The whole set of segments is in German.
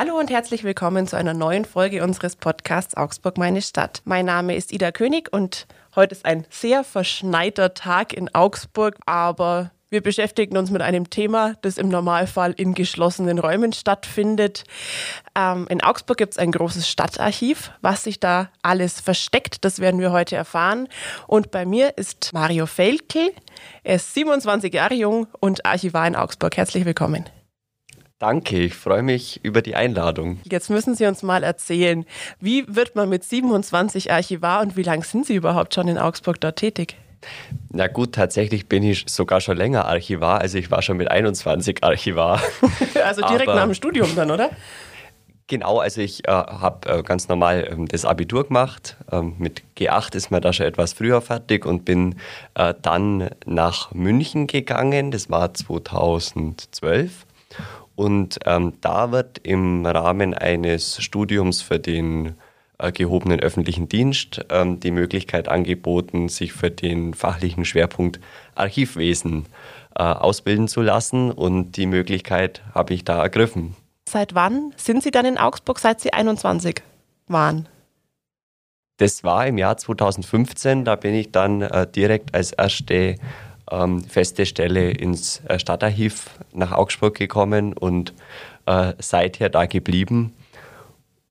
Hallo und herzlich willkommen zu einer neuen Folge unseres Podcasts Augsburg meine Stadt. Mein Name ist Ida König und heute ist ein sehr verschneiter Tag in Augsburg, aber wir beschäftigen uns mit einem Thema, das im Normalfall in geschlossenen Räumen stattfindet. Ähm, in Augsburg gibt es ein großes Stadtarchiv. Was sich da alles versteckt, das werden wir heute erfahren. Und bei mir ist Mario Felkel. Er ist 27 Jahre jung und Archivar in Augsburg. Herzlich willkommen. Danke, ich freue mich über die Einladung. Jetzt müssen Sie uns mal erzählen, wie wird man mit 27 Archivar und wie lange sind Sie überhaupt schon in Augsburg dort tätig? Na gut, tatsächlich bin ich sogar schon länger Archivar. Also ich war schon mit 21 Archivar. also direkt Aber nach dem Studium dann, oder? Genau, also ich äh, habe äh, ganz normal ähm, das Abitur gemacht. Ähm, mit G8 ist man da schon etwas früher fertig und bin äh, dann nach München gegangen. Das war 2012. Und ähm, da wird im Rahmen eines Studiums für den äh, gehobenen öffentlichen Dienst ähm, die Möglichkeit angeboten, sich für den fachlichen Schwerpunkt Archivwesen äh, ausbilden zu lassen. Und die Möglichkeit habe ich da ergriffen. Seit wann sind Sie dann in Augsburg, seit Sie 21 waren? Das war im Jahr 2015. Da bin ich dann äh, direkt als erste ähm, feste Stelle ins äh, Stadtarchiv nach Augsburg gekommen und äh, seither da geblieben.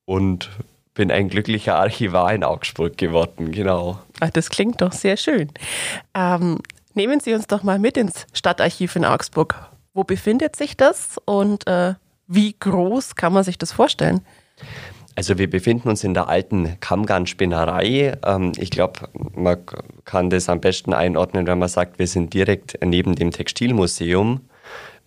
Und bin ein glücklicher Archivar in Augsburg geworden, genau. Ach, das klingt doch sehr schön. Ähm, nehmen Sie uns doch mal mit ins Stadtarchiv in Augsburg. Wo befindet sich das und äh, wie groß kann man sich das vorstellen? Also wir befinden uns in der alten Kammgarn-Spinnerei. Ähm, ich glaube, man kann das am besten einordnen, wenn man sagt, wir sind direkt neben dem Textilmuseum,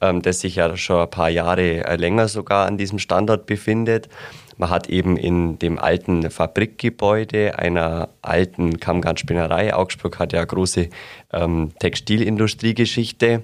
ähm, das sich ja schon ein paar Jahre äh, länger sogar an diesem Standort befindet. Man hat eben in dem alten Fabrikgebäude einer alten Kammgarnspinnerei, Augsburg hat ja große ähm, Textilindustriegeschichte.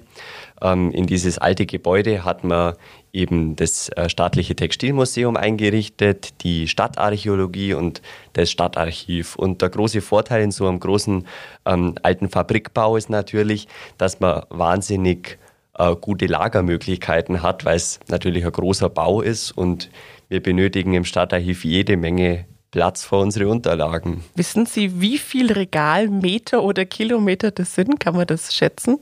Ähm, in dieses alte Gebäude hat man eben das äh, staatliche Textilmuseum eingerichtet, die Stadtarchäologie und das Stadtarchiv. Und der große Vorteil in so einem großen ähm, alten Fabrikbau ist natürlich, dass man wahnsinnig äh, gute Lagermöglichkeiten hat, weil es natürlich ein großer Bau ist und wir benötigen im Stadtarchiv jede Menge Platz für unsere Unterlagen. Wissen Sie, wie viel Regalmeter oder Kilometer das sind? Kann man das schätzen?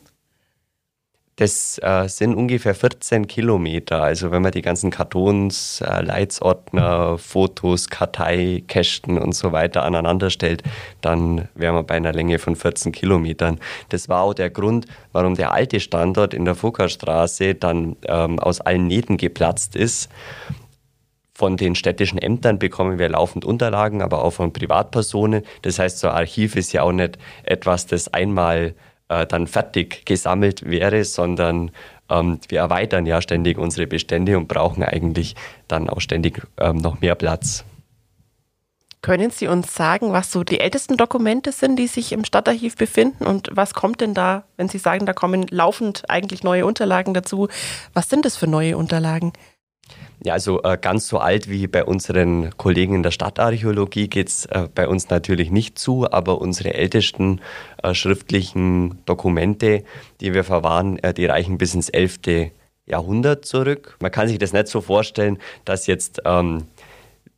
Das äh, sind ungefähr 14 Kilometer. Also wenn man die ganzen Kartons, äh, Leitsordner, Fotos, Karteikästen und so weiter aneinander stellt, dann wären wir bei einer Länge von 14 Kilometern. Das war auch der Grund, warum der alte Standort in der Fuggerstraße dann ähm, aus allen Nähten geplatzt ist. Von den städtischen Ämtern bekommen wir laufend Unterlagen, aber auch von Privatpersonen. Das heißt, so ein Archiv ist ja auch nicht etwas, das einmal äh, dann fertig gesammelt wäre, sondern ähm, wir erweitern ja ständig unsere Bestände und brauchen eigentlich dann auch ständig ähm, noch mehr Platz. Können Sie uns sagen, was so die ältesten Dokumente sind, die sich im Stadtarchiv befinden und was kommt denn da, wenn Sie sagen, da kommen laufend eigentlich neue Unterlagen dazu? Was sind das für neue Unterlagen? Ja, also äh, ganz so alt wie bei unseren Kollegen in der Stadtarchäologie geht es äh, bei uns natürlich nicht zu, aber unsere ältesten äh, schriftlichen Dokumente, die wir verwahren, äh, die reichen bis ins 11. Jahrhundert zurück. Man kann sich das nicht so vorstellen, dass jetzt ähm,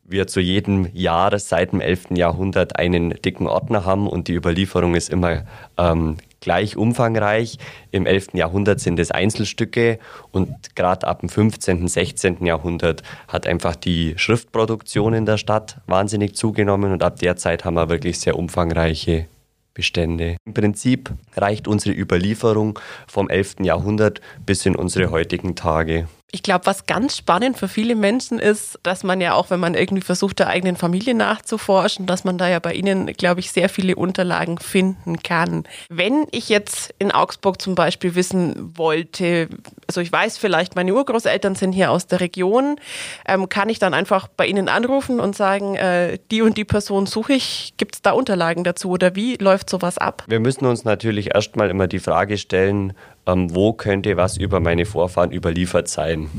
wir zu jedem Jahr seit dem 11. Jahrhundert einen dicken Ordner haben und die Überlieferung ist immer ähm, gleich umfangreich. Im 11. Jahrhundert sind es Einzelstücke und gerade ab dem 15., 16. Jahrhundert hat einfach die Schriftproduktion in der Stadt wahnsinnig zugenommen und ab der Zeit haben wir wirklich sehr umfangreiche Bestände. Im Prinzip reicht unsere Überlieferung vom 11. Jahrhundert bis in unsere heutigen Tage. Ich glaube, was ganz spannend für viele Menschen ist, dass man ja auch, wenn man irgendwie versucht, der eigenen Familie nachzuforschen, dass man da ja bei Ihnen, glaube ich, sehr viele Unterlagen finden kann. Wenn ich jetzt in Augsburg zum Beispiel wissen wollte, also ich weiß vielleicht, meine Urgroßeltern sind hier aus der Region, ähm, kann ich dann einfach bei Ihnen anrufen und sagen, äh, die und die Person suche ich, gibt es da Unterlagen dazu oder wie läuft sowas ab? Wir müssen uns natürlich erstmal immer die Frage stellen, ähm, wo könnte was über meine Vorfahren überliefert sein.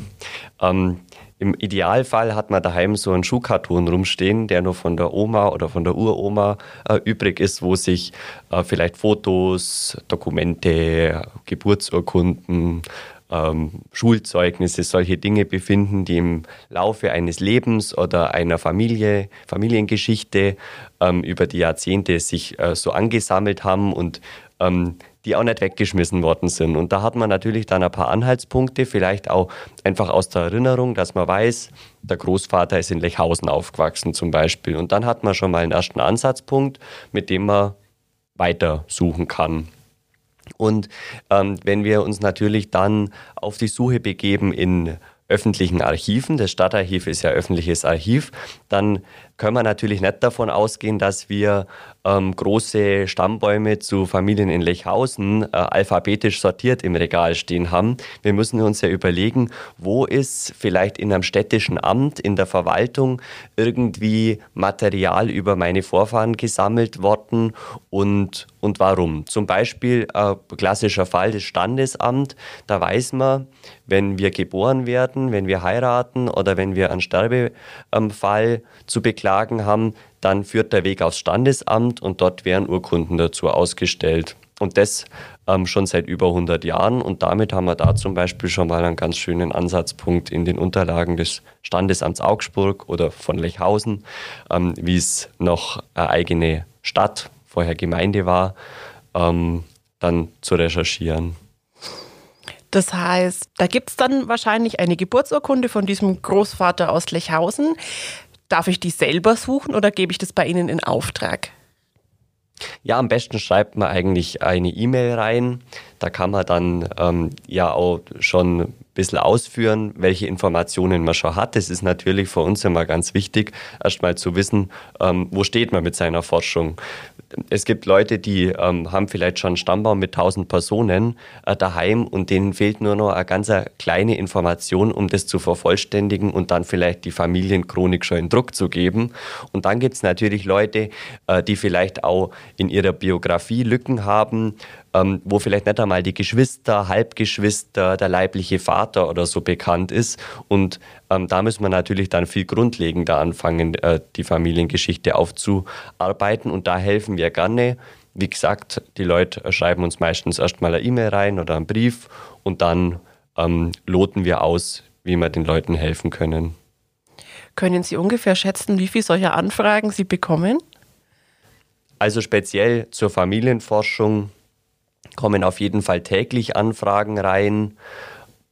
Ähm, Im Idealfall hat man daheim so einen Schuhkarton rumstehen, der nur von der Oma oder von der Uroma äh, übrig ist, wo sich äh, vielleicht Fotos, Dokumente, Geburtsurkunden, ähm, Schulzeugnisse, solche Dinge befinden, die im Laufe eines Lebens oder einer Familie, Familiengeschichte ähm, über die Jahrzehnte sich äh, so angesammelt haben und ähm, die auch nicht weggeschmissen worden sind. Und da hat man natürlich dann ein paar Anhaltspunkte, vielleicht auch einfach aus der Erinnerung, dass man weiß, der Großvater ist in Lechhausen aufgewachsen zum Beispiel. Und dann hat man schon mal einen ersten Ansatzpunkt, mit dem man weiter suchen kann. Und ähm, wenn wir uns natürlich dann auf die Suche begeben in öffentlichen Archiven, das Stadtarchiv ist ja öffentliches Archiv, dann können wir natürlich nicht davon ausgehen, dass wir ähm, große Stammbäume zu Familien in Lechhausen äh, alphabetisch sortiert im Regal stehen haben. Wir müssen uns ja überlegen, wo ist vielleicht in einem städtischen Amt, in der Verwaltung irgendwie Material über meine Vorfahren gesammelt worden und, und warum. Zum Beispiel äh, klassischer Fall des Standesamt, da weiß man, wenn wir geboren werden, wenn wir heiraten oder wenn wir einen Sterbefall zu beklagen haben, dann führt der Weg aufs Standesamt und dort werden Urkunden dazu ausgestellt. Und das ähm, schon seit über 100 Jahren. Und damit haben wir da zum Beispiel schon mal einen ganz schönen Ansatzpunkt in den Unterlagen des Standesamts Augsburg oder von Lechhausen, ähm, wie es noch eine eigene Stadt, vorher Gemeinde war, ähm, dann zu recherchieren. Das heißt, da gibt es dann wahrscheinlich eine Geburtsurkunde von diesem Großvater aus Lechhausen. Darf ich die selber suchen oder gebe ich das bei Ihnen in Auftrag? Ja, am besten schreibt man eigentlich eine E-Mail rein. Da kann man dann ähm, ja auch schon ein bisschen ausführen, welche Informationen man schon hat. Das ist natürlich für uns immer ganz wichtig, erstmal zu wissen, ähm, wo steht man mit seiner Forschung es gibt Leute, die ähm, haben vielleicht schon einen Stammbaum mit 1000 Personen äh, daheim und denen fehlt nur noch eine ganz kleine Information, um das zu vervollständigen und dann vielleicht die Familienchronik schon in Druck zu geben. Und dann gibt es natürlich Leute, äh, die vielleicht auch in ihrer Biografie Lücken haben, ähm, wo vielleicht nicht einmal die Geschwister, Halbgeschwister, der leibliche Vater oder so bekannt ist. Und ähm, da müssen wir natürlich dann viel grundlegender anfangen, äh, die Familiengeschichte aufzuarbeiten. Und da helfen wir gerne. Wie gesagt, die Leute schreiben uns meistens erstmal eine E-Mail rein oder einen Brief und dann ähm, loten wir aus, wie wir den Leuten helfen können. Können Sie ungefähr schätzen, wie viele solcher Anfragen Sie bekommen? Also speziell zur Familienforschung kommen auf jeden Fall täglich Anfragen rein.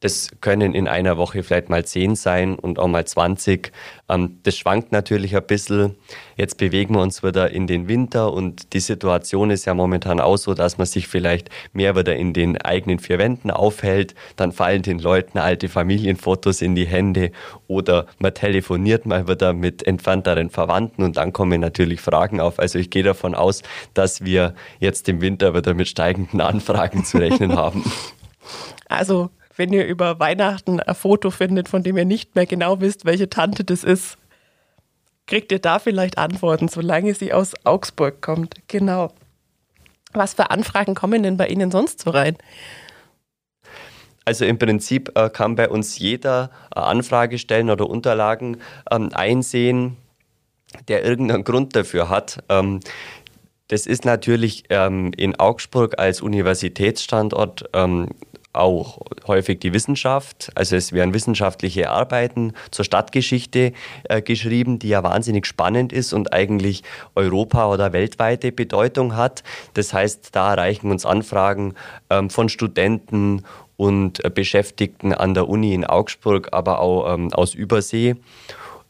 Das können in einer Woche vielleicht mal 10 sein und auch mal 20. Ähm, das schwankt natürlich ein bisschen. Jetzt bewegen wir uns wieder in den Winter und die Situation ist ja momentan auch so, dass man sich vielleicht mehr wieder in den eigenen vier Wänden aufhält. Dann fallen den Leuten alte Familienfotos in die Hände oder man telefoniert mal wieder mit entfernteren Verwandten und dann kommen natürlich Fragen auf. Also ich gehe davon aus, dass wir jetzt im Winter wieder mit steigenden Anfragen zu rechnen haben. Also wenn ihr über Weihnachten ein Foto findet, von dem ihr nicht mehr genau wisst, welche Tante das ist, kriegt ihr da vielleicht Antworten, solange sie aus Augsburg kommt. Genau. Was für Anfragen kommen denn bei Ihnen sonst so rein? Also im Prinzip äh, kann bei uns jeder äh, Anfrage stellen oder Unterlagen ähm, einsehen, der irgendeinen Grund dafür hat. Ähm, das ist natürlich ähm, in Augsburg als Universitätsstandort ähm, auch häufig die Wissenschaft. Also es werden wissenschaftliche Arbeiten zur Stadtgeschichte äh, geschrieben, die ja wahnsinnig spannend ist und eigentlich Europa- oder weltweite Bedeutung hat. Das heißt, da erreichen uns Anfragen ähm, von Studenten und äh, Beschäftigten an der Uni in Augsburg, aber auch ähm, aus Übersee.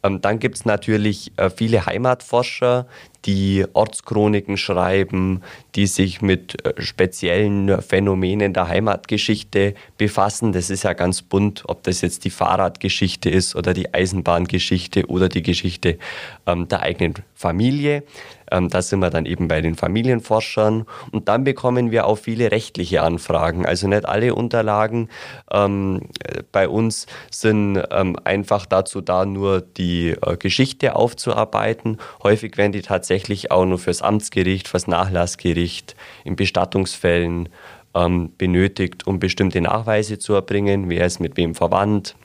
Ähm, dann gibt es natürlich äh, viele Heimatforscher, die Ortschroniken schreiben, die sich mit äh, speziellen Phänomenen der Heimatgeschichte befassen. Das ist ja ganz bunt, ob das jetzt die Fahrradgeschichte ist oder die Eisenbahngeschichte oder die Geschichte ähm, der eigenen Familie. Ähm, da sind wir dann eben bei den Familienforschern. Und dann bekommen wir auch viele rechtliche Anfragen. Also nicht alle Unterlagen ähm, bei uns sind ähm, einfach dazu da, nur die äh, Geschichte aufzuarbeiten. Häufig werden die tatsächlich auch nur fürs Amtsgericht, fürs Nachlassgericht, in Bestattungsfällen ähm, benötigt, um bestimmte Nachweise zu erbringen. Wer ist mit wem verwandt?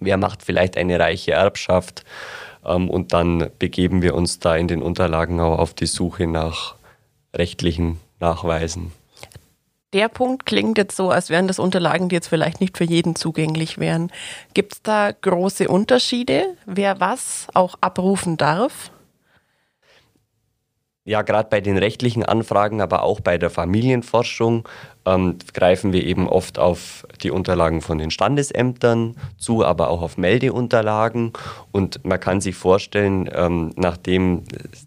Wer macht vielleicht eine reiche Erbschaft? Ähm, und dann begeben wir uns da in den Unterlagen auch auf die Suche nach rechtlichen Nachweisen. Der Punkt klingt jetzt so, als wären das Unterlagen, die jetzt vielleicht nicht für jeden zugänglich wären. Gibt es da große Unterschiede, wer was auch abrufen darf? Ja, gerade bei den rechtlichen Anfragen, aber auch bei der Familienforschung ähm, greifen wir eben oft auf die Unterlagen von den Standesämtern zu, aber auch auf Meldeunterlagen. Und man kann sich vorstellen, ähm, nachdem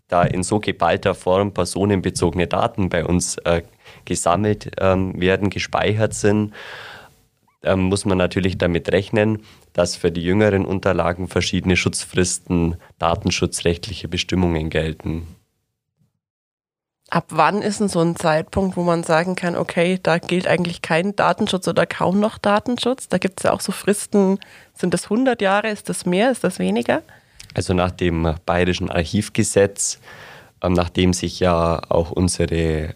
da in so geballter Form personenbezogene Daten bei uns äh, gesammelt ähm, werden, gespeichert sind, ähm, muss man natürlich damit rechnen, dass für die jüngeren Unterlagen verschiedene Schutzfristen, datenschutzrechtliche Bestimmungen gelten. Ab wann ist denn so ein Zeitpunkt, wo man sagen kann, okay, da gilt eigentlich kein Datenschutz oder kaum noch Datenschutz? Da gibt es ja auch so Fristen, sind das 100 Jahre, ist das mehr, ist das weniger? Also nach dem Bayerischen Archivgesetz, ähm, nachdem sich ja auch unsere äh,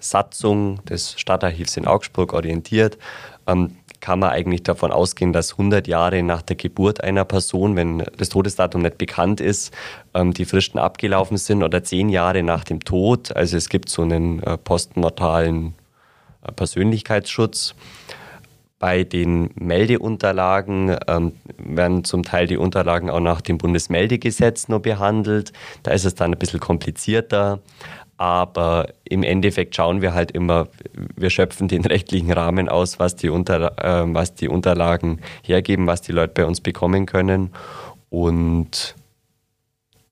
Satzung des Stadtarchivs in Augsburg orientiert, ähm, kann man eigentlich davon ausgehen, dass 100 Jahre nach der Geburt einer Person, wenn das Todesdatum nicht bekannt ist, ähm, die Fristen abgelaufen sind oder zehn Jahre nach dem Tod. Also es gibt so einen äh, postmortalen äh, Persönlichkeitsschutz. Bei den Meldeunterlagen ähm, werden zum Teil die Unterlagen auch nach dem Bundesmeldegesetz nur behandelt. Da ist es dann ein bisschen komplizierter. Aber im Endeffekt schauen wir halt immer, wir schöpfen den rechtlichen Rahmen aus, was die, Unter, äh, was die Unterlagen hergeben, was die Leute bei uns bekommen können. Und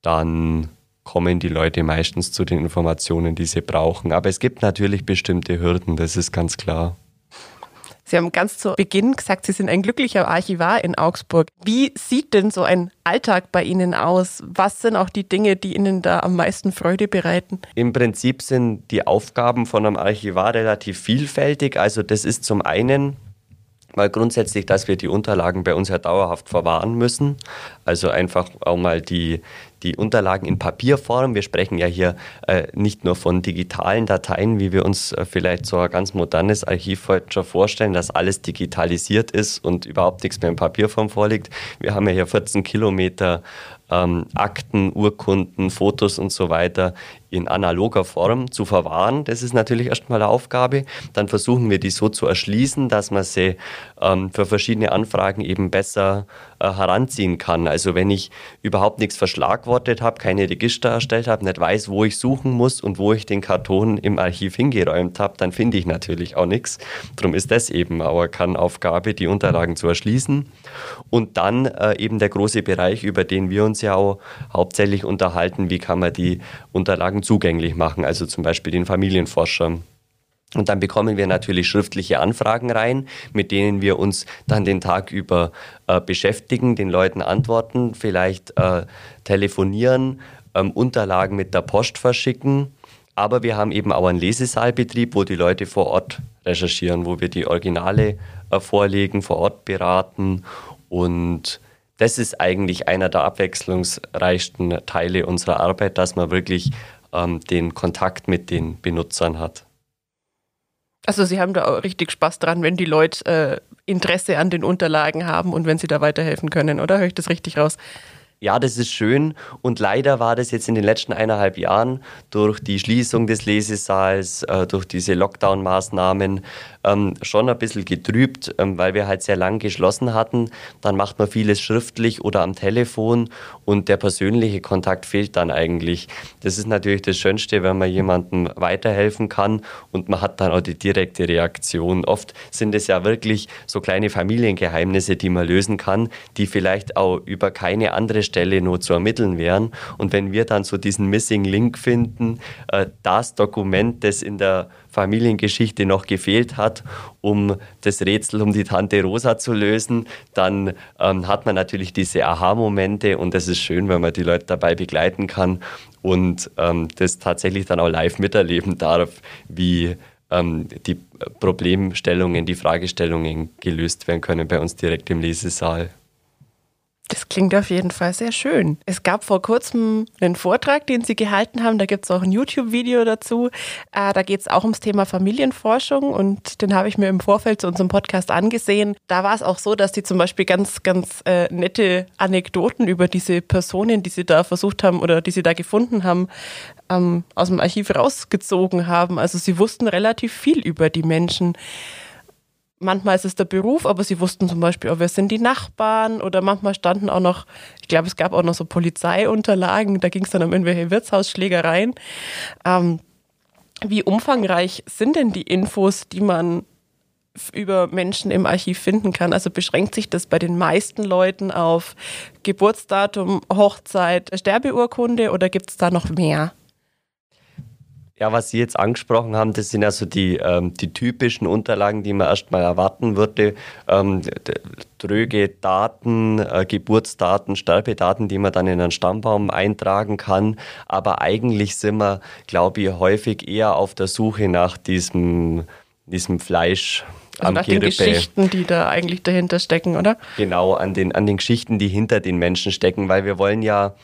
dann kommen die Leute meistens zu den Informationen, die sie brauchen. Aber es gibt natürlich bestimmte Hürden, das ist ganz klar. Sie haben ganz zu Beginn gesagt, Sie sind ein glücklicher Archivar in Augsburg. Wie sieht denn so ein Alltag bei Ihnen aus? Was sind auch die Dinge, die Ihnen da am meisten Freude bereiten? Im Prinzip sind die Aufgaben von einem Archivar relativ vielfältig. Also das ist zum einen mal grundsätzlich, dass wir die Unterlagen bei uns ja dauerhaft verwahren müssen. Also einfach auch mal die, die Unterlagen in Papierform. Wir sprechen ja hier äh, nicht nur von digitalen Dateien, wie wir uns äh, vielleicht so ein ganz modernes Archiv heute schon vorstellen, dass alles digitalisiert ist und überhaupt nichts mehr in Papierform vorliegt. Wir haben ja hier 14 Kilometer ähm, Akten, Urkunden, Fotos und so weiter in analoger Form zu verwahren. Das ist natürlich erstmal eine Aufgabe. Dann versuchen wir die so zu erschließen, dass man sie ähm, für verschiedene Anfragen eben besser äh, heranziehen kann. Also wenn ich überhaupt nichts verschlagwortet habe, keine Register erstellt habe, nicht weiß, wo ich suchen muss und wo ich den Karton im Archiv hingeräumt habe, dann finde ich natürlich auch nichts. Darum ist das eben auch eine Aufgabe, die Unterlagen zu erschließen. Und dann äh, eben der große Bereich, über den wir uns ja auch hauptsächlich unterhalten, wie kann man die Unterlagen zugänglich machen, also zum Beispiel den Familienforschern. Und dann bekommen wir natürlich schriftliche Anfragen rein, mit denen wir uns dann den Tag über äh, beschäftigen, den Leuten antworten, vielleicht äh, telefonieren, ähm, Unterlagen mit der Post verschicken. Aber wir haben eben auch einen Lesesaalbetrieb, wo die Leute vor Ort recherchieren, wo wir die Originale äh, vorlegen, vor Ort beraten. Und das ist eigentlich einer der abwechslungsreichsten Teile unserer Arbeit, dass man wirklich ähm, den Kontakt mit den Benutzern hat. Also Sie haben da auch richtig Spaß dran, wenn die Leute äh, Interesse an den Unterlagen haben und wenn Sie da weiterhelfen können, oder? Höre ich das richtig raus? Ja, das ist schön und leider war das jetzt in den letzten eineinhalb Jahren durch die Schließung des Lesesaals, äh, durch diese Lockdown-Maßnahmen ähm, schon ein bisschen getrübt, ähm, weil wir halt sehr lang geschlossen hatten. Dann macht man vieles schriftlich oder am Telefon und der persönliche Kontakt fehlt dann eigentlich. Das ist natürlich das Schönste, wenn man jemandem weiterhelfen kann und man hat dann auch die direkte Reaktion. Oft sind es ja wirklich so kleine Familiengeheimnisse, die man lösen kann, die vielleicht auch über keine andere Stelle nur zu ermitteln wären. Und wenn wir dann so diesen Missing Link finden, äh, das Dokument, das in der Familiengeschichte noch gefehlt hat, um das Rätsel um die Tante Rosa zu lösen, dann ähm, hat man natürlich diese Aha-Momente und das ist schön, wenn man die Leute dabei begleiten kann und ähm, das tatsächlich dann auch live miterleben darf, wie ähm, die Problemstellungen, die Fragestellungen gelöst werden können bei uns direkt im Lesesaal. Das klingt auf jeden Fall sehr schön. Es gab vor kurzem einen Vortrag, den Sie gehalten haben. Da gibt es auch ein YouTube-Video dazu. Äh, da geht es auch ums Thema Familienforschung und den habe ich mir im Vorfeld zu unserem Podcast angesehen. Da war es auch so, dass Sie zum Beispiel ganz, ganz äh, nette Anekdoten über diese Personen, die Sie da versucht haben oder die Sie da gefunden haben, ähm, aus dem Archiv rausgezogen haben. Also Sie wussten relativ viel über die Menschen manchmal ist es der Beruf, aber sie wussten zum Beispiel, oh, wer sind die Nachbarn oder manchmal standen auch noch, ich glaube, es gab auch noch so Polizeiunterlagen, da ging es dann um irgendwelche Wirtshausschlägereien. Ähm, wie umfangreich sind denn die Infos, die man über Menschen im Archiv finden kann? Also beschränkt sich das bei den meisten Leuten auf Geburtsdatum, Hochzeit, Sterbeurkunde oder gibt es da noch mehr? Ja, was Sie jetzt angesprochen haben, das sind also die, ähm, die typischen Unterlagen, die man erstmal erwarten würde. Ähm, dröge Daten, äh, Geburtsdaten, Sterbedaten, die man dann in einen Stammbaum eintragen kann. Aber eigentlich sind wir, glaube ich, häufig eher auf der Suche nach diesem, diesem Fleisch. Also nach Gerippe. den Geschichten, die da eigentlich dahinter stecken, oder? Genau, an den, an den Geschichten, die hinter den Menschen stecken, weil wir wollen ja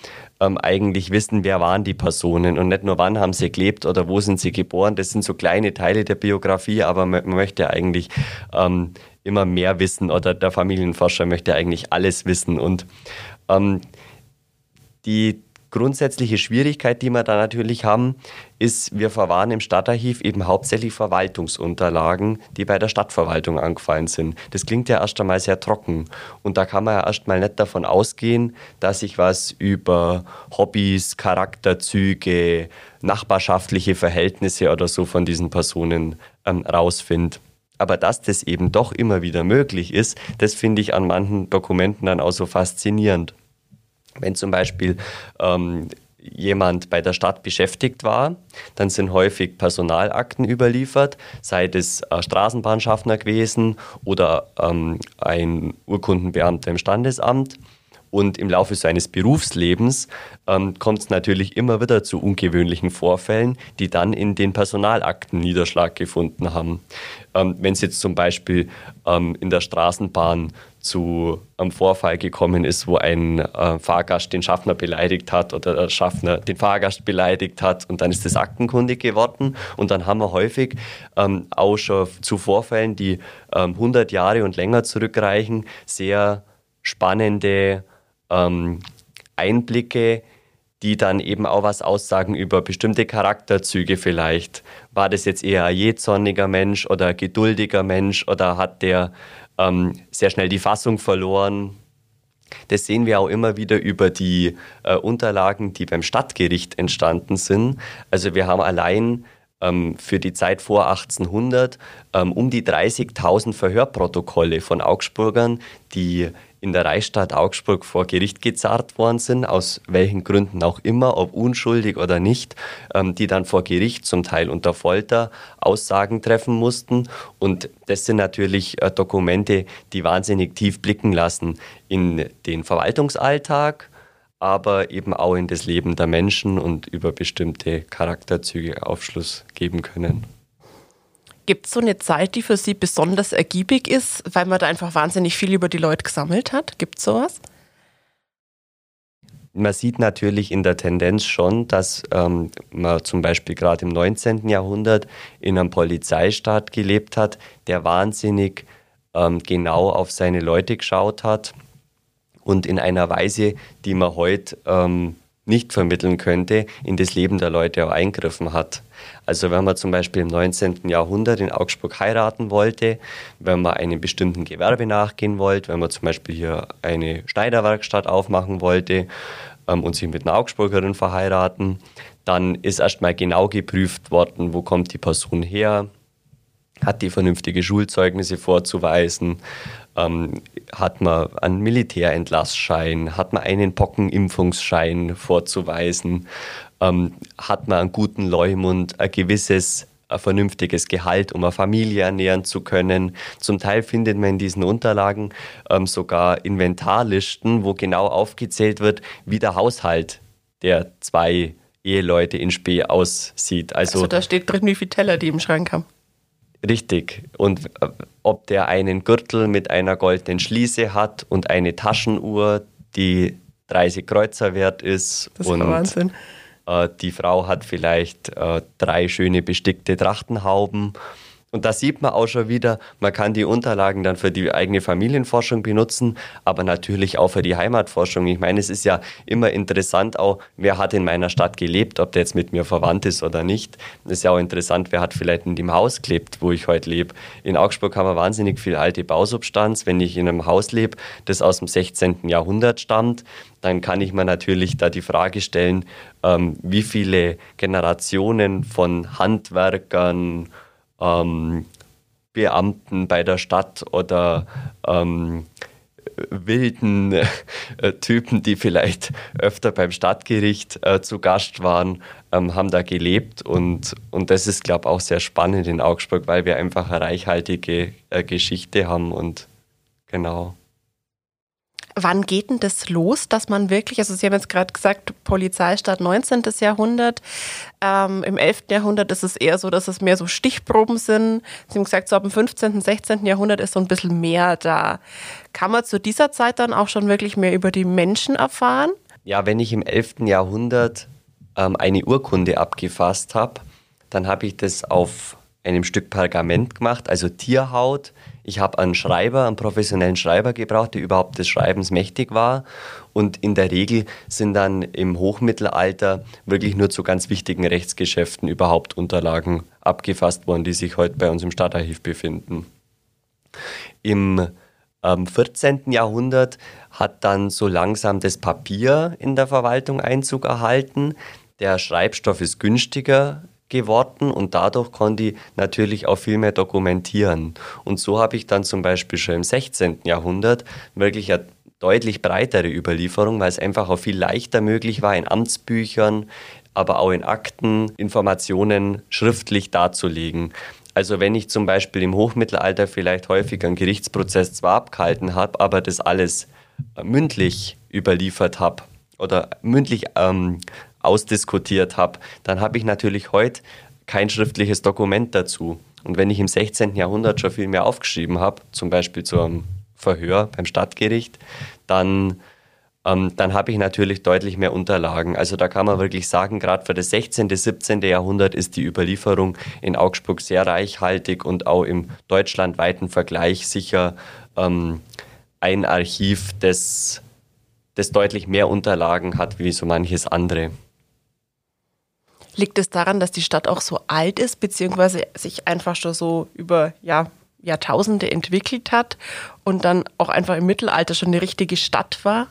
ähm, eigentlich wissen, wer waren die Personen und nicht nur wann haben sie gelebt oder wo sind sie geboren. Das sind so kleine Teile der Biografie, aber man, man möchte eigentlich ähm, immer mehr wissen oder der Familienforscher möchte eigentlich alles wissen und ähm, die grundsätzliche Schwierigkeit, die wir da natürlich haben, ist, wir verwahren im Stadtarchiv eben hauptsächlich Verwaltungsunterlagen, die bei der Stadtverwaltung angefallen sind. Das klingt ja erst einmal sehr trocken. Und da kann man ja erst mal nicht davon ausgehen, dass ich was über Hobbys, Charakterzüge, nachbarschaftliche Verhältnisse oder so von diesen Personen ähm, rausfinde. Aber dass das eben doch immer wieder möglich ist, das finde ich an manchen Dokumenten dann auch so faszinierend. Wenn zum Beispiel ähm, jemand bei der Stadt beschäftigt war, dann sind häufig Personalakten überliefert, sei es äh, Straßenbahnschaffner gewesen oder ähm, ein Urkundenbeamter im Standesamt. Und im Laufe seines Berufslebens ähm, kommt es natürlich immer wieder zu ungewöhnlichen Vorfällen, die dann in den Personalakten Niederschlag gefunden haben. Ähm, Wenn es jetzt zum Beispiel ähm, in der Straßenbahn zu einem Vorfall gekommen ist, wo ein äh, Fahrgast den Schaffner beleidigt hat oder der Schaffner den Fahrgast beleidigt hat und dann ist das aktenkundig geworden und dann haben wir häufig ähm, auch schon zu Vorfällen, die ähm, 100 Jahre und länger zurückreichen, sehr spannende ähm, Einblicke, die dann eben auch was aussagen über bestimmte Charakterzüge vielleicht. War das jetzt eher ein jähzorniger Mensch oder ein geduldiger Mensch oder hat der ähm, sehr schnell die Fassung verloren? Das sehen wir auch immer wieder über die äh, Unterlagen, die beim Stadtgericht entstanden sind. Also wir haben allein ähm, für die Zeit vor 1800 ähm, um die 30.000 Verhörprotokolle von Augsburgern, die in der Reichsstadt Augsburg vor Gericht gezarrt worden sind, aus welchen Gründen auch immer, ob unschuldig oder nicht, ähm, die dann vor Gericht zum Teil unter Folter Aussagen treffen mussten. Und das sind natürlich äh, Dokumente, die wahnsinnig tief blicken lassen in den Verwaltungsalltag, aber eben auch in das Leben der Menschen und über bestimmte Charakterzüge Aufschluss geben können. Gibt es so eine Zeit, die für Sie besonders ergiebig ist, weil man da einfach wahnsinnig viel über die Leute gesammelt hat? Gibt es sowas? Man sieht natürlich in der Tendenz schon, dass ähm, man zum Beispiel gerade im 19. Jahrhundert in einem Polizeistaat gelebt hat, der wahnsinnig ähm, genau auf seine Leute geschaut hat und in einer Weise, die man heute ähm, nicht vermitteln könnte, in das Leben der Leute auch eingriffen hat. Also wenn man zum Beispiel im 19. Jahrhundert in Augsburg heiraten wollte, wenn man einem bestimmten Gewerbe nachgehen wollte, wenn man zum Beispiel hier eine Schneiderwerkstatt aufmachen wollte ähm, und sich mit einer Augsburgerin verheiraten, dann ist erstmal genau geprüft worden, wo kommt die Person her, hat die vernünftige Schulzeugnisse vorzuweisen, ähm, hat man einen Militärentlassschein, hat man einen Pockenimpfungsschein vorzuweisen, ähm, hat man einen guten Leumund, ein gewisses ein vernünftiges Gehalt, um eine Familie ernähren zu können. Zum Teil findet man in diesen Unterlagen ähm, sogar Inventarlisten, wo genau aufgezählt wird, wie der Haushalt der zwei Eheleute in Spee aussieht. Also, also da steht drin, wie viele Teller die im Schrank haben. Richtig. Und äh, ob der einen Gürtel mit einer goldenen Schließe hat und eine Taschenuhr, die 30 Kreuzer wert ist. Das ist und, Wahnsinn. Äh, die Frau hat vielleicht äh, drei schöne bestickte Trachtenhauben und da sieht man auch schon wieder, man kann die Unterlagen dann für die eigene Familienforschung benutzen, aber natürlich auch für die Heimatforschung. Ich meine, es ist ja immer interessant auch, wer hat in meiner Stadt gelebt, ob der jetzt mit mir verwandt ist oder nicht. Es ist ja auch interessant, wer hat vielleicht in dem Haus gelebt, wo ich heute lebe. In Augsburg haben wir wahnsinnig viel alte Bausubstanz. Wenn ich in einem Haus lebe, das aus dem 16. Jahrhundert stammt, dann kann ich mir natürlich da die Frage stellen, ähm, wie viele Generationen von Handwerkern, ähm, Beamten bei der Stadt oder ähm, wilden äh, Typen, die vielleicht öfter beim Stadtgericht äh, zu Gast waren, ähm, haben da gelebt. Und, und das ist, glaube ich, auch sehr spannend in Augsburg, weil wir einfach eine reichhaltige äh, Geschichte haben und genau. Wann geht denn das los, dass man wirklich, also Sie haben jetzt gerade gesagt, Polizeistaat 19. Jahrhundert, ähm, im 11. Jahrhundert ist es eher so, dass es mehr so Stichproben sind. Sie haben gesagt, so ab dem 15., 16. Jahrhundert ist so ein bisschen mehr da. Kann man zu dieser Zeit dann auch schon wirklich mehr über die Menschen erfahren? Ja, wenn ich im 11. Jahrhundert ähm, eine Urkunde abgefasst habe, dann habe ich das auf einem Stück Pergament gemacht, also Tierhaut ich habe einen Schreiber, einen professionellen Schreiber gebraucht, der überhaupt des Schreibens mächtig war. Und in der Regel sind dann im Hochmittelalter wirklich nur zu ganz wichtigen Rechtsgeschäften überhaupt Unterlagen abgefasst worden, die sich heute bei uns im Stadtarchiv befinden. Im ähm, 14. Jahrhundert hat dann so langsam das Papier in der Verwaltung Einzug erhalten. Der Schreibstoff ist günstiger geworden und dadurch konnte ich natürlich auch viel mehr dokumentieren. Und so habe ich dann zum Beispiel schon im 16. Jahrhundert wirklich eine deutlich breitere Überlieferung, weil es einfach auch viel leichter möglich war, in Amtsbüchern, aber auch in Akten Informationen schriftlich darzulegen. Also wenn ich zum Beispiel im Hochmittelalter vielleicht häufig einen Gerichtsprozess zwar abgehalten habe, aber das alles mündlich überliefert habe oder mündlich ähm, ausdiskutiert habe, dann habe ich natürlich heute kein schriftliches Dokument dazu. Und wenn ich im 16. Jahrhundert schon viel mehr aufgeschrieben habe, zum Beispiel zu einem Verhör beim Stadtgericht, dann, ähm, dann habe ich natürlich deutlich mehr Unterlagen. Also da kann man wirklich sagen, gerade für das 16., 17. Jahrhundert ist die Überlieferung in Augsburg sehr reichhaltig und auch im deutschlandweiten Vergleich sicher ähm, ein Archiv, das, das deutlich mehr Unterlagen hat wie so manches andere. Liegt es daran, dass die Stadt auch so alt ist, beziehungsweise sich einfach schon so über ja, Jahrtausende entwickelt hat und dann auch einfach im Mittelalter schon eine richtige Stadt war?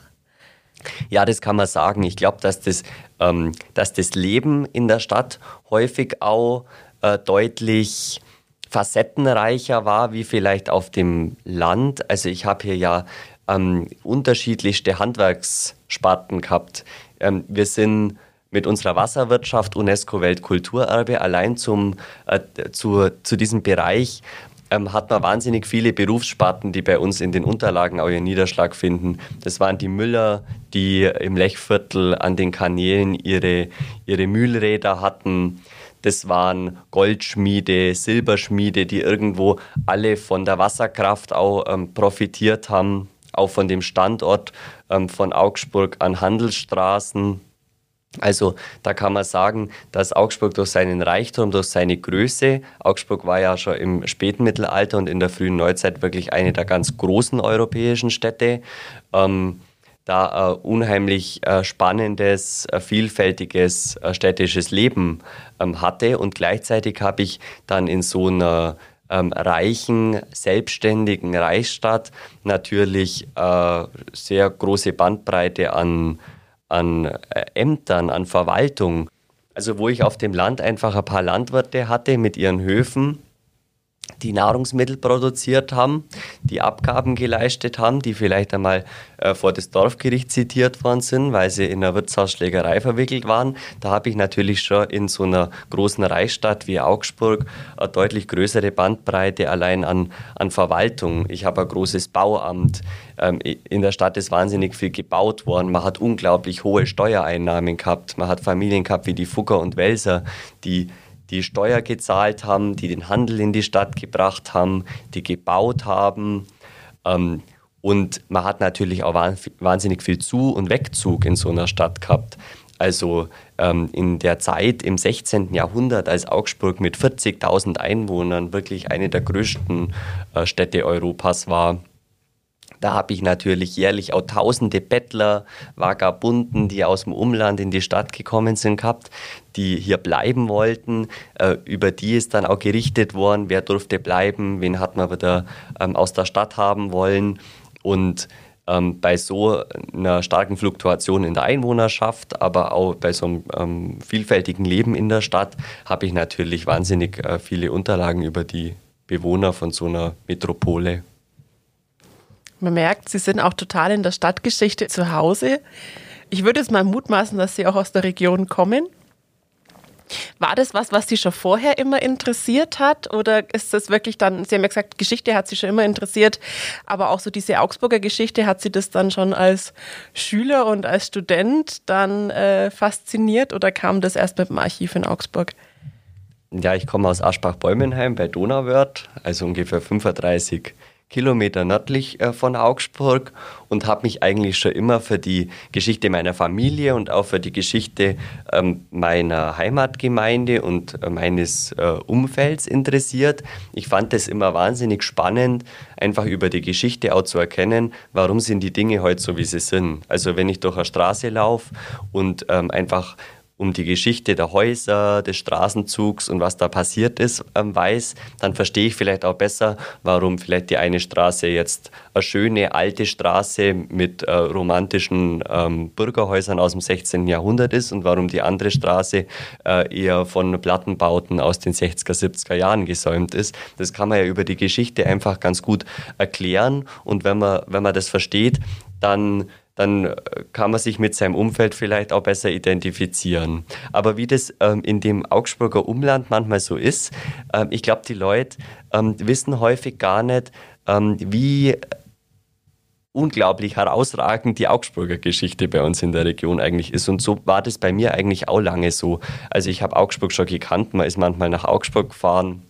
Ja, das kann man sagen. Ich glaube, dass, das, ähm, dass das Leben in der Stadt häufig auch äh, deutlich facettenreicher war, wie vielleicht auf dem Land. Also ich habe hier ja ähm, unterschiedlichste Handwerkssparten gehabt. Ähm, wir sind mit unserer Wasserwirtschaft UNESCO-Weltkulturerbe allein zum, äh, zu, zu diesem Bereich ähm, hat man wahnsinnig viele Berufssparten, die bei uns in den Unterlagen auch ihren Niederschlag finden. Das waren die Müller, die im Lechviertel an den Kanälen ihre, ihre Mühlräder hatten. Das waren Goldschmiede, Silberschmiede, die irgendwo alle von der Wasserkraft auch ähm, profitiert haben, auch von dem Standort ähm, von Augsburg an Handelsstraßen also da kann man sagen, dass Augsburg durch seinen Reichtum, durch seine Größe, Augsburg war ja schon im späten Mittelalter und in der frühen Neuzeit wirklich eine der ganz großen europäischen Städte, ähm, da äh, unheimlich äh, spannendes, äh, vielfältiges äh, städtisches Leben ähm, hatte. Und gleichzeitig habe ich dann in so einer ähm, reichen, selbstständigen Reichsstadt natürlich äh, sehr große Bandbreite an an äh, Ämtern, an Verwaltung. Also wo ich auf dem Land einfach ein paar Landwirte hatte mit ihren Höfen die Nahrungsmittel produziert haben, die Abgaben geleistet haben, die vielleicht einmal äh, vor das Dorfgericht zitiert worden sind, weil sie in einer Wirtshausschlägerei verwickelt waren. Da habe ich natürlich schon in so einer großen Reichsstadt wie Augsburg eine deutlich größere Bandbreite allein an, an Verwaltung. Ich habe ein großes Bauamt. Ähm, in der Stadt ist wahnsinnig viel gebaut worden. Man hat unglaublich hohe Steuereinnahmen gehabt. Man hat Familien gehabt wie die Fugger und Welser, die die Steuer gezahlt haben, die den Handel in die Stadt gebracht haben, die gebaut haben. Ähm, Und man hat natürlich auch wahnsinnig viel Zu- und Wegzug in so einer Stadt gehabt. Also ähm, in der Zeit im 16. Jahrhundert, als Augsburg mit 40.000 Einwohnern wirklich eine der größten äh, Städte Europas war, da habe ich natürlich jährlich auch tausende Bettler, Vagabunden, die aus dem Umland in die Stadt gekommen sind, gehabt, die hier bleiben wollten. Äh, über die ist dann auch gerichtet worden, wer durfte bleiben, wen hat man wieder ähm, aus der Stadt haben wollen. Und ähm, bei so einer starken Fluktuation in der Einwohnerschaft, aber auch bei so einem ähm, vielfältigen Leben in der Stadt, habe ich natürlich wahnsinnig äh, viele Unterlagen über die Bewohner von so einer Metropole. Man merkt, Sie sind auch total in der Stadtgeschichte zu Hause. Ich würde jetzt mal mutmaßen, dass Sie auch aus der Region kommen. War das was, was Sie schon vorher immer interessiert hat? Oder ist das wirklich dann, Sie haben ja gesagt, Geschichte hat Sie schon immer interessiert, aber auch so diese Augsburger Geschichte, hat Sie das dann schon als Schüler und als Student dann äh, fasziniert oder kam das erst mit dem Archiv in Augsburg? Ja, ich komme aus Aschbach-Bäumenheim bei Donauwörth, also ungefähr 35 Kilometer nördlich äh, von Augsburg und habe mich eigentlich schon immer für die Geschichte meiner Familie und auch für die Geschichte ähm, meiner Heimatgemeinde und äh, meines äh, Umfelds interessiert. Ich fand es immer wahnsinnig spannend, einfach über die Geschichte auch zu erkennen, warum sind die Dinge heute so, wie sie sind. Also wenn ich durch eine Straße laufe und ähm, einfach um die Geschichte der Häuser, des Straßenzugs und was da passiert ist, weiß, dann verstehe ich vielleicht auch besser, warum vielleicht die eine Straße jetzt eine schöne alte Straße mit äh, romantischen ähm, Bürgerhäusern aus dem 16. Jahrhundert ist und warum die andere Straße äh, eher von Plattenbauten aus den 60er, 70er Jahren gesäumt ist. Das kann man ja über die Geschichte einfach ganz gut erklären und wenn man, wenn man das versteht, dann dann äh, kann man sich mit seinem Umfeld vielleicht auch besser identifizieren. Aber wie das ähm, in dem Augsburger Umland manchmal so ist, ähm, ich glaube, die Leute ähm, wissen häufig gar nicht, ähm, wie unglaublich herausragend die Augsburger Geschichte bei uns in der Region eigentlich ist. Und so war das bei mir eigentlich auch lange so. Also ich habe Augsburg schon gekannt, man ist manchmal nach Augsburg gefahren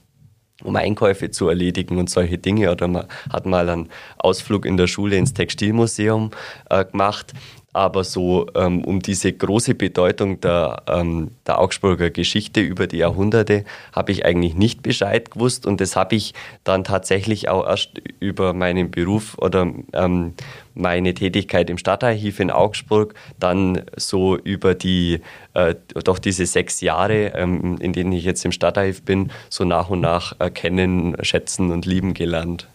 um Einkäufe zu erledigen und solche Dinge. Oder man hat mal einen Ausflug in der Schule ins Textilmuseum äh, gemacht. Aber so ähm, um diese große Bedeutung der, ähm, der Augsburger Geschichte über die Jahrhunderte habe ich eigentlich nicht Bescheid gewusst. Und das habe ich dann tatsächlich auch erst über meinen Beruf oder ähm, meine Tätigkeit im Stadtarchiv in Augsburg dann so über die, äh, doch diese sechs Jahre, ähm, in denen ich jetzt im Stadtarchiv bin, so nach und nach erkennen, schätzen und lieben gelernt.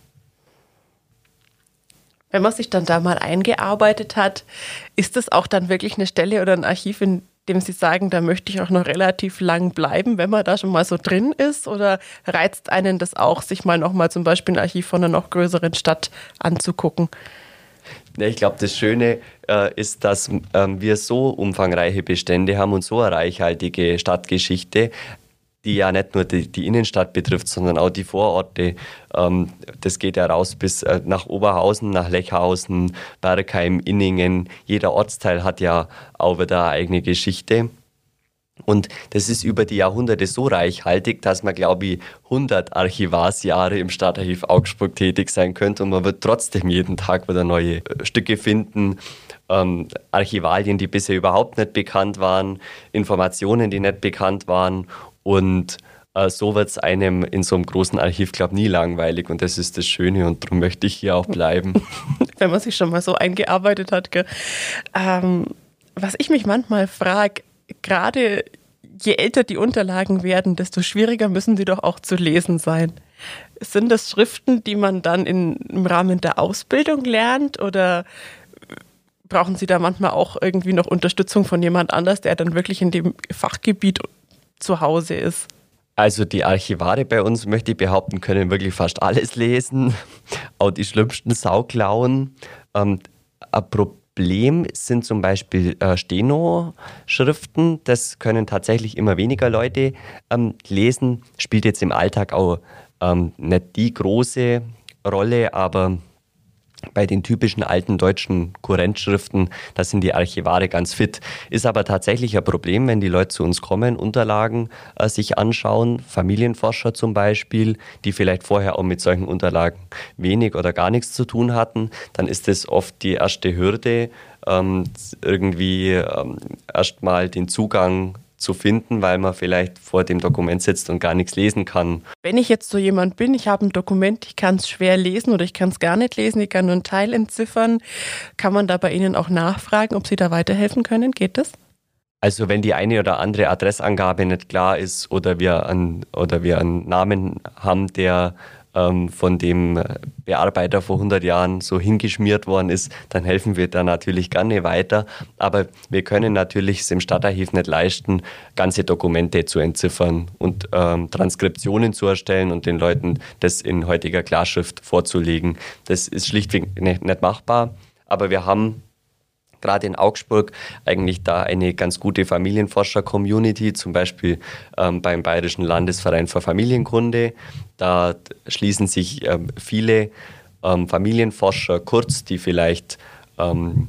Wenn man sich dann da mal eingearbeitet hat, ist das auch dann wirklich eine Stelle oder ein Archiv, in dem Sie sagen, da möchte ich auch noch relativ lang bleiben, wenn man da schon mal so drin ist? Oder reizt einen das auch, sich mal nochmal zum Beispiel ein Archiv von einer noch größeren Stadt anzugucken? Ich glaube, das Schöne äh, ist, dass ähm, wir so umfangreiche Bestände haben und so eine reichhaltige Stadtgeschichte, die ja nicht nur die, die Innenstadt betrifft, sondern auch die Vororte. Ähm, das geht ja raus bis äh, nach Oberhausen, nach Lechhausen, Bergheim, Inningen. Jeder Ortsteil hat ja auch wieder eine eigene Geschichte. Und das ist über die Jahrhunderte so reichhaltig, dass man, glaube ich, 100 Archivarsjahre im Stadtarchiv Augsburg tätig sein könnte und man wird trotzdem jeden Tag wieder neue äh, Stücke finden, ähm, Archivalien, die bisher überhaupt nicht bekannt waren, Informationen, die nicht bekannt waren und äh, so wird es einem in so einem großen Archiv, glaube nie langweilig. Und das ist das Schöne und darum möchte ich hier auch bleiben. Wenn man sich schon mal so eingearbeitet hat. Ähm, was ich mich manchmal frage, gerade je älter die Unterlagen werden, desto schwieriger müssen sie doch auch zu lesen sein. Sind das Schriften, die man dann in, im Rahmen der Ausbildung lernt oder brauchen Sie da manchmal auch irgendwie noch Unterstützung von jemand anders, der dann wirklich in dem Fachgebiet zu Hause ist? Also die Archivare bei uns, möchte ich behaupten, können wirklich fast alles lesen, auch die schlimmsten Sauklauen. Ähm, ein Problem sind zum Beispiel äh, Steno-Schriften, das können tatsächlich immer weniger Leute ähm, lesen, spielt jetzt im Alltag auch ähm, nicht die große Rolle, aber bei den typischen alten deutschen Kurrentschriften, da sind die Archivare ganz fit. Ist aber tatsächlich ein Problem, wenn die Leute zu uns kommen, Unterlagen äh, sich anschauen, Familienforscher zum Beispiel, die vielleicht vorher auch mit solchen Unterlagen wenig oder gar nichts zu tun hatten, dann ist es oft die erste Hürde, ähm, irgendwie ähm, erstmal den Zugang zu finden, weil man vielleicht vor dem Dokument sitzt und gar nichts lesen kann. Wenn ich jetzt so jemand bin, ich habe ein Dokument, ich kann es schwer lesen oder ich kann es gar nicht lesen, ich kann nur einen Teil entziffern, kann man da bei Ihnen auch nachfragen, ob Sie da weiterhelfen können? Geht das? Also wenn die eine oder andere Adressangabe nicht klar ist oder wir, an, oder wir einen Namen haben, der ähm, von dem Bearbeiter vor 100 Jahren so hingeschmiert worden ist, dann helfen wir da natürlich gerne weiter. Aber wir können natürlich es im Stadtarchiv nicht leisten, ganze Dokumente zu entziffern und ähm, Transkriptionen zu erstellen und den Leuten das in heutiger Klarschrift vorzulegen. Das ist schlichtweg nicht, nicht machbar. Aber wir haben gerade in Augsburg eigentlich da eine ganz gute Familienforscher-Community, zum Beispiel ähm, beim Bayerischen Landesverein für Familienkunde. Da schließen sich ähm, viele ähm, Familienforscher kurz, die vielleicht ähm,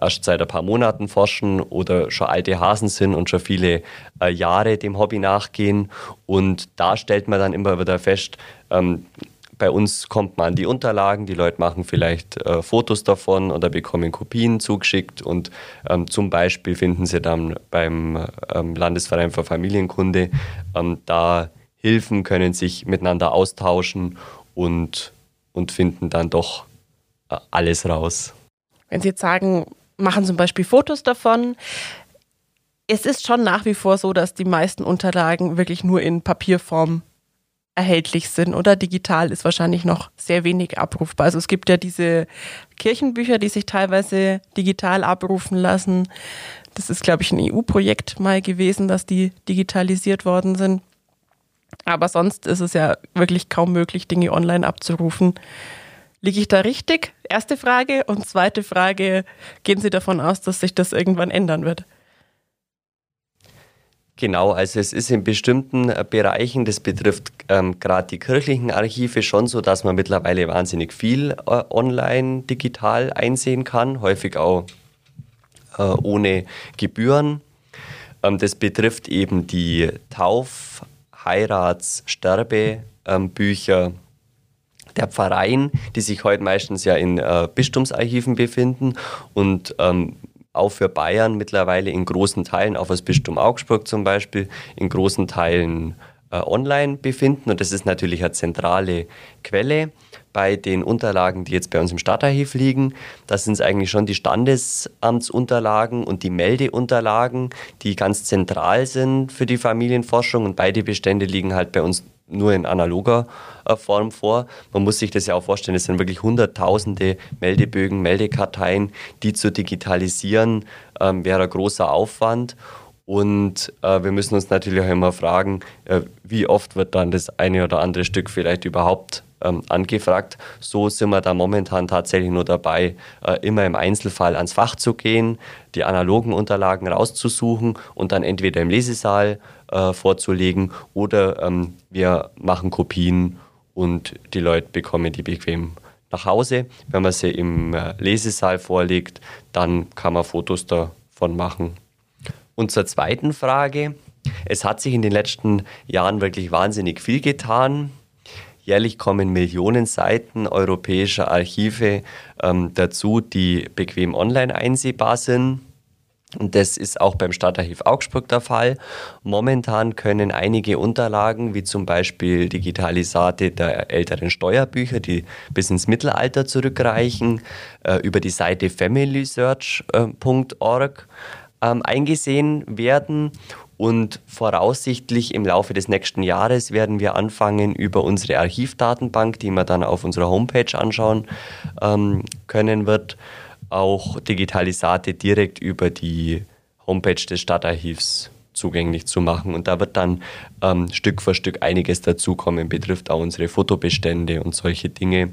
erst seit ein paar Monaten forschen oder schon alte Hasen sind und schon viele äh, Jahre dem Hobby nachgehen. Und da stellt man dann immer wieder fest, ähm, bei uns kommt man an die Unterlagen, die Leute machen vielleicht äh, Fotos davon oder bekommen Kopien zugeschickt und ähm, zum Beispiel finden sie dann beim ähm, Landesverein für Familienkunde ähm, da Hilfen, können sich miteinander austauschen und, und finden dann doch äh, alles raus. Wenn Sie jetzt sagen, machen zum Beispiel Fotos davon, es ist schon nach wie vor so, dass die meisten Unterlagen wirklich nur in Papierform erhältlich sind oder digital ist wahrscheinlich noch sehr wenig abrufbar. Also es gibt ja diese Kirchenbücher, die sich teilweise digital abrufen lassen. Das ist, glaube ich, ein EU-Projekt mal gewesen, dass die digitalisiert worden sind. Aber sonst ist es ja wirklich kaum möglich, Dinge online abzurufen. Liege ich da richtig? Erste Frage. Und zweite Frage, gehen Sie davon aus, dass sich das irgendwann ändern wird? Genau, also es ist in bestimmten äh, Bereichen, das betrifft ähm, gerade die kirchlichen Archive schon so, dass man mittlerweile wahnsinnig viel äh, online digital einsehen kann, häufig auch äh, ohne Gebühren. Ähm, das betrifft eben die Tauf-, Heirats-, Sterbebücher ähm, der Pfarreien, die sich heute meistens ja in äh, Bistumsarchiven befinden und ähm, auch für Bayern mittlerweile in großen Teilen, auch das Bistum Augsburg zum Beispiel, in großen Teilen äh, online befinden. Und das ist natürlich eine zentrale Quelle bei den Unterlagen, die jetzt bei uns im Stadtarchiv liegen. Das sind eigentlich schon die Standesamtsunterlagen und die Meldeunterlagen, die ganz zentral sind für die Familienforschung. Und beide Bestände liegen halt bei uns nur in analoger äh, Form vor. Man muss sich das ja auch vorstellen, es sind wirklich hunderttausende Meldebögen, Meldekarteien, die zu digitalisieren, ähm, wäre ein großer Aufwand. Und äh, wir müssen uns natürlich auch immer fragen, äh, wie oft wird dann das eine oder andere Stück vielleicht überhaupt ähm, angefragt. So sind wir da momentan tatsächlich nur dabei, äh, immer im Einzelfall ans Fach zu gehen, die analogen Unterlagen rauszusuchen und dann entweder im Lesesaal äh, vorzulegen oder ähm, wir machen Kopien und die Leute bekommen die bequem nach Hause. Wenn man sie im äh, Lesesaal vorlegt, dann kann man Fotos davon machen. Und zur zweiten Frage. Es hat sich in den letzten Jahren wirklich wahnsinnig viel getan. Jährlich kommen Millionen Seiten europäischer Archive ähm, dazu, die bequem online einsehbar sind. Und das ist auch beim Stadtarchiv Augsburg der Fall. Momentan können einige Unterlagen, wie zum Beispiel Digitalisate der älteren Steuerbücher, die bis ins Mittelalter zurückreichen, äh, über die Seite familysearch.org ähm, eingesehen werden. Und voraussichtlich im Laufe des nächsten Jahres werden wir anfangen, über unsere Archivdatenbank, die man dann auf unserer Homepage anschauen ähm, können wird, auch Digitalisate direkt über die Homepage des Stadtarchivs zugänglich zu machen. Und da wird dann ähm, Stück für Stück einiges dazukommen, betrifft auch unsere Fotobestände und solche Dinge.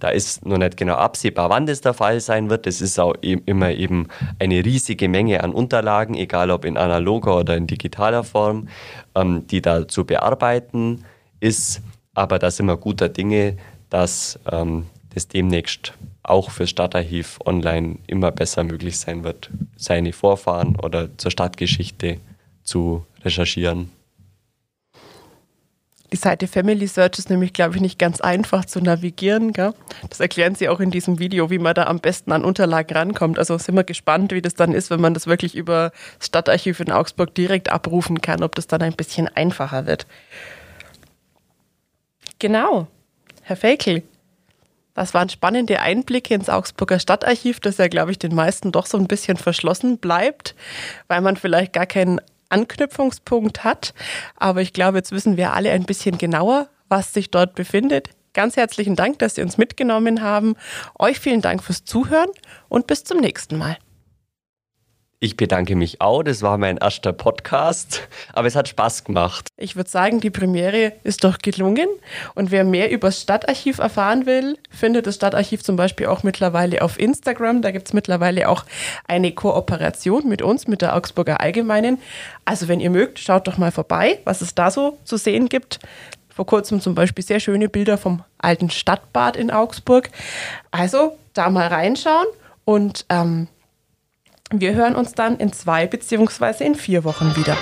Da ist noch nicht genau absehbar, wann das der Fall sein wird. Es ist auch e immer eben eine riesige Menge an Unterlagen, egal ob in analoger oder in digitaler Form, ähm, die da zu bearbeiten ist. Aber da sind wir guter Dinge, dass ähm, das demnächst auch für Stadtarchiv online immer besser möglich sein wird, seine Vorfahren oder zur Stadtgeschichte zu recherchieren. Die Seite Family Search ist nämlich, glaube ich, nicht ganz einfach zu navigieren. Gell? Das erklären Sie auch in diesem Video, wie man da am besten an Unterlagen rankommt. Also sind wir gespannt, wie das dann ist, wenn man das wirklich über das Stadtarchiv in Augsburg direkt abrufen kann, ob das dann ein bisschen einfacher wird. Genau. Herr Felkel, das waren spannende Einblicke ins Augsburger Stadtarchiv, das ja, glaube ich, den meisten doch so ein bisschen verschlossen bleibt, weil man vielleicht gar keinen Anknüpfungspunkt hat. Aber ich glaube, jetzt wissen wir alle ein bisschen genauer, was sich dort befindet. Ganz herzlichen Dank, dass Sie uns mitgenommen haben. Euch vielen Dank fürs Zuhören und bis zum nächsten Mal. Ich bedanke mich auch. Das war mein erster Podcast, aber es hat Spaß gemacht. Ich würde sagen, die Premiere ist doch gelungen. Und wer mehr über das Stadtarchiv erfahren will, findet das Stadtarchiv zum Beispiel auch mittlerweile auf Instagram. Da gibt es mittlerweile auch eine Kooperation mit uns, mit der Augsburger Allgemeinen. Also, wenn ihr mögt, schaut doch mal vorbei, was es da so zu sehen gibt. Vor kurzem zum Beispiel sehr schöne Bilder vom alten Stadtbad in Augsburg. Also, da mal reinschauen und. Ähm, wir hören uns dann in zwei beziehungsweise in vier Wochen wieder.